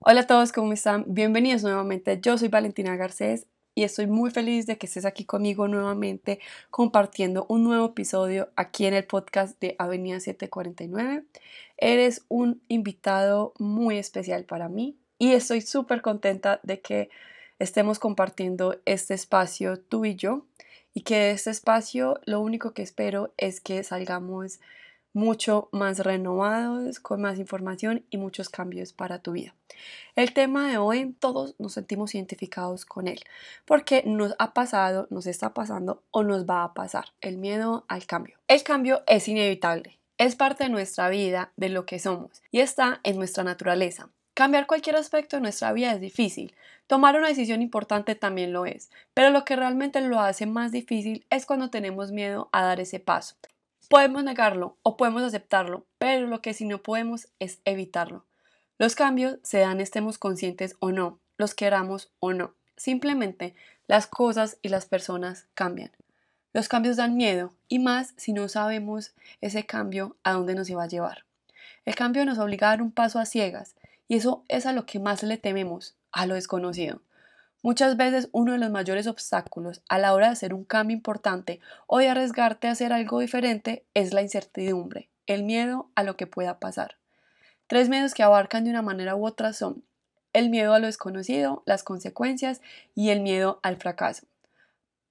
Hola a todos, ¿cómo están? Bienvenidos nuevamente. Yo soy Valentina Garcés y estoy muy feliz de que estés aquí conmigo nuevamente compartiendo un nuevo episodio aquí en el podcast de Avenida 749. Eres un invitado muy especial para mí y estoy súper contenta de que estemos compartiendo este espacio tú y yo y que de este espacio lo único que espero es que salgamos mucho más renovados, con más información y muchos cambios para tu vida. El tema de hoy, todos nos sentimos identificados con él, porque nos ha pasado, nos está pasando o nos va a pasar el miedo al cambio. El cambio es inevitable, es parte de nuestra vida, de lo que somos, y está en nuestra naturaleza. Cambiar cualquier aspecto de nuestra vida es difícil. Tomar una decisión importante también lo es, pero lo que realmente lo hace más difícil es cuando tenemos miedo a dar ese paso. Podemos negarlo o podemos aceptarlo, pero lo que sí no podemos es evitarlo. Los cambios se dan estemos conscientes o no, los queramos o no. Simplemente las cosas y las personas cambian. Los cambios dan miedo y más si no sabemos ese cambio a dónde nos iba a llevar. El cambio nos obliga a dar un paso a ciegas y eso es a lo que más le tememos, a lo desconocido. Muchas veces uno de los mayores obstáculos a la hora de hacer un cambio importante o de arriesgarte a hacer algo diferente es la incertidumbre, el miedo a lo que pueda pasar. Tres miedos que abarcan de una manera u otra son el miedo a lo desconocido, las consecuencias y el miedo al fracaso.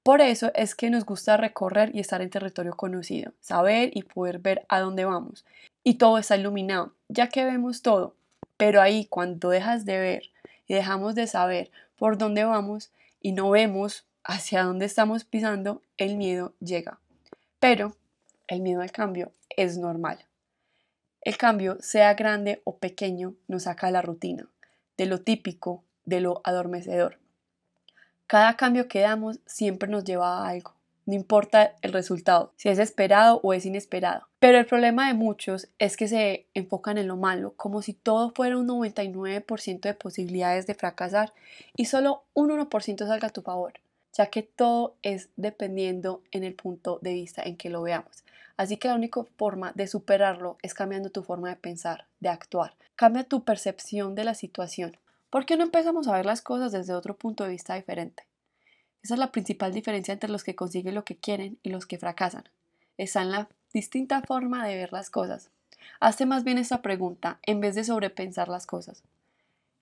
Por eso es que nos gusta recorrer y estar en territorio conocido, saber y poder ver a dónde vamos. Y todo está iluminado, ya que vemos todo. Pero ahí cuando dejas de ver y dejamos de saber por dónde vamos y no vemos hacia dónde estamos pisando, el miedo llega. Pero el miedo al cambio es normal. El cambio, sea grande o pequeño, nos saca de la rutina, de lo típico, de lo adormecedor. Cada cambio que damos siempre nos lleva a algo. No importa el resultado, si es esperado o es inesperado. Pero el problema de muchos es que se enfocan en lo malo, como si todo fuera un 99% de posibilidades de fracasar y solo un 1% salga a tu favor, ya que todo es dependiendo en el punto de vista en que lo veamos. Así que la única forma de superarlo es cambiando tu forma de pensar, de actuar. Cambia tu percepción de la situación. ¿Por qué no empezamos a ver las cosas desde otro punto de vista diferente? Esa es la principal diferencia entre los que consiguen lo que quieren y los que fracasan. Está en la distinta forma de ver las cosas. Hazte más bien esta pregunta en vez de sobrepensar las cosas.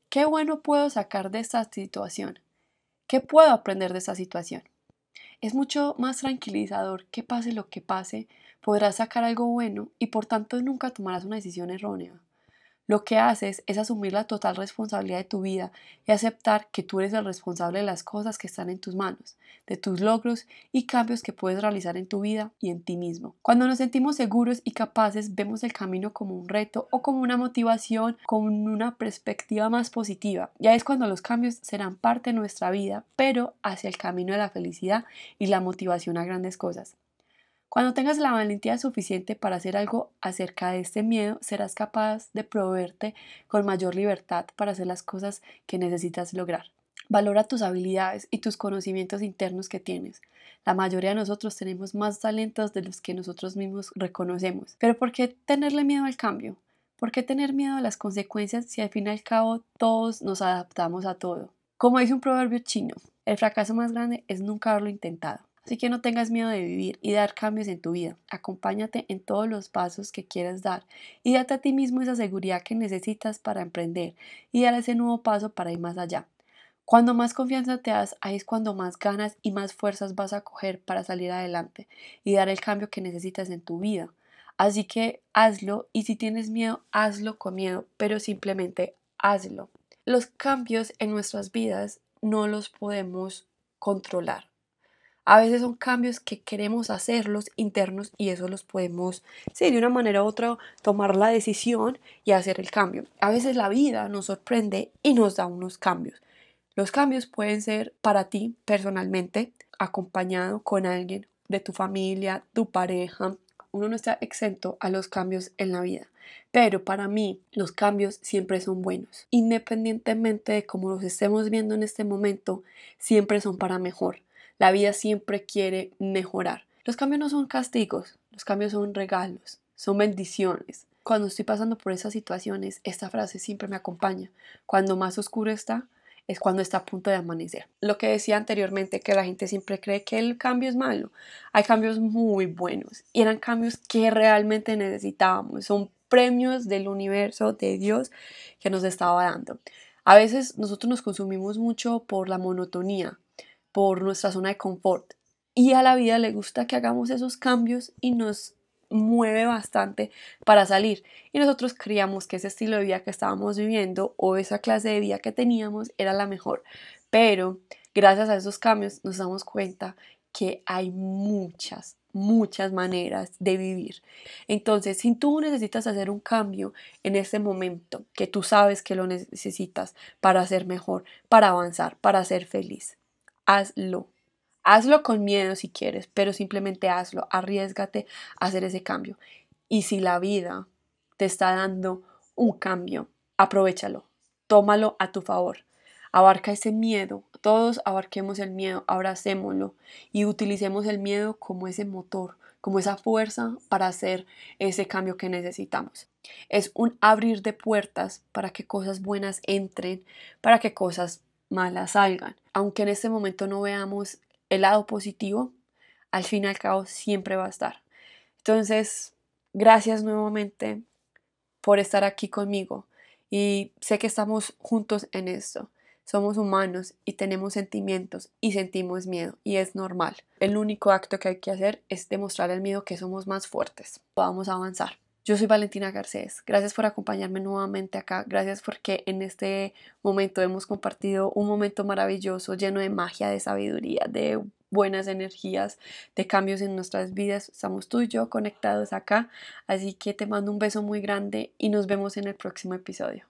¿Qué bueno puedo sacar de esta situación? ¿Qué puedo aprender de esta situación? Es mucho más tranquilizador que pase lo que pase, podrás sacar algo bueno y por tanto nunca tomarás una decisión errónea. Lo que haces es asumir la total responsabilidad de tu vida y aceptar que tú eres el responsable de las cosas que están en tus manos, de tus logros y cambios que puedes realizar en tu vida y en ti mismo. Cuando nos sentimos seguros y capaces, vemos el camino como un reto o como una motivación con una perspectiva más positiva. Ya es cuando los cambios serán parte de nuestra vida, pero hacia el camino de la felicidad y la motivación a grandes cosas. Cuando tengas la valentía suficiente para hacer algo acerca de este miedo, serás capaz de proveerte con mayor libertad para hacer las cosas que necesitas lograr. Valora tus habilidades y tus conocimientos internos que tienes. La mayoría de nosotros tenemos más talentos de los que nosotros mismos reconocemos. Pero ¿por qué tenerle miedo al cambio? ¿Por qué tener miedo a las consecuencias si al fin y al cabo todos nos adaptamos a todo? Como dice un proverbio chino, el fracaso más grande es nunca haberlo intentado. Así que no tengas miedo de vivir y dar cambios en tu vida. Acompáñate en todos los pasos que quieras dar y date a ti mismo esa seguridad que necesitas para emprender y dar ese nuevo paso para ir más allá. Cuando más confianza te das, ahí es cuando más ganas y más fuerzas vas a coger para salir adelante y dar el cambio que necesitas en tu vida. Así que hazlo y si tienes miedo, hazlo con miedo, pero simplemente hazlo. Los cambios en nuestras vidas no los podemos controlar. A veces son cambios que queremos hacerlos internos y eso los podemos, sí, de una manera u otra, tomar la decisión y hacer el cambio. A veces la vida nos sorprende y nos da unos cambios. Los cambios pueden ser para ti personalmente, acompañado con alguien de tu familia, tu pareja. Uno no está exento a los cambios en la vida. Pero para mí los cambios siempre son buenos. Independientemente de cómo los estemos viendo en este momento, siempre son para mejor. La vida siempre quiere mejorar. Los cambios no son castigos, los cambios son regalos, son bendiciones. cuando estoy pasando por esas situaciones, esta frase siempre me acompaña. Cuando más oscuro está, es cuando está a punto de amanecer. Lo que decía anteriormente, que la gente siempre cree que el cambio es malo. Hay cambios muy buenos y eran cambios que realmente necesitábamos. Son premios del universo, de Dios, que nos estaba dando. A veces nosotros nos consumimos mucho por la monotonía, por nuestra zona de confort. Y a la vida le gusta que hagamos esos cambios y nos mueve bastante para salir. Y nosotros creíamos que ese estilo de vida que estábamos viviendo o esa clase de vida que teníamos era la mejor. Pero gracias a esos cambios nos damos cuenta que hay muchas, muchas maneras de vivir. Entonces, si tú necesitas hacer un cambio en ese momento, que tú sabes que lo necesitas para ser mejor, para avanzar, para ser feliz, hazlo. Hazlo con miedo si quieres, pero simplemente hazlo, arriesgate a hacer ese cambio. Y si la vida te está dando un cambio, aprovechalo, tómalo a tu favor. Abarca ese miedo, todos abarquemos el miedo, abracémoslo y utilicemos el miedo como ese motor, como esa fuerza para hacer ese cambio que necesitamos. Es un abrir de puertas para que cosas buenas entren, para que cosas malas salgan. Aunque en este momento no veamos el lado positivo, al fin y al cabo siempre va a estar. Entonces, gracias nuevamente por estar aquí conmigo y sé que estamos juntos en esto. Somos humanos y tenemos sentimientos y sentimos miedo y es normal. El único acto que hay que hacer es demostrar el miedo que somos más fuertes. Podamos avanzar. Yo soy Valentina Garcés. Gracias por acompañarme nuevamente acá. Gracias porque en este momento hemos compartido un momento maravilloso, lleno de magia, de sabiduría, de buenas energías, de cambios en nuestras vidas. Estamos tú y yo conectados acá. Así que te mando un beso muy grande y nos vemos en el próximo episodio.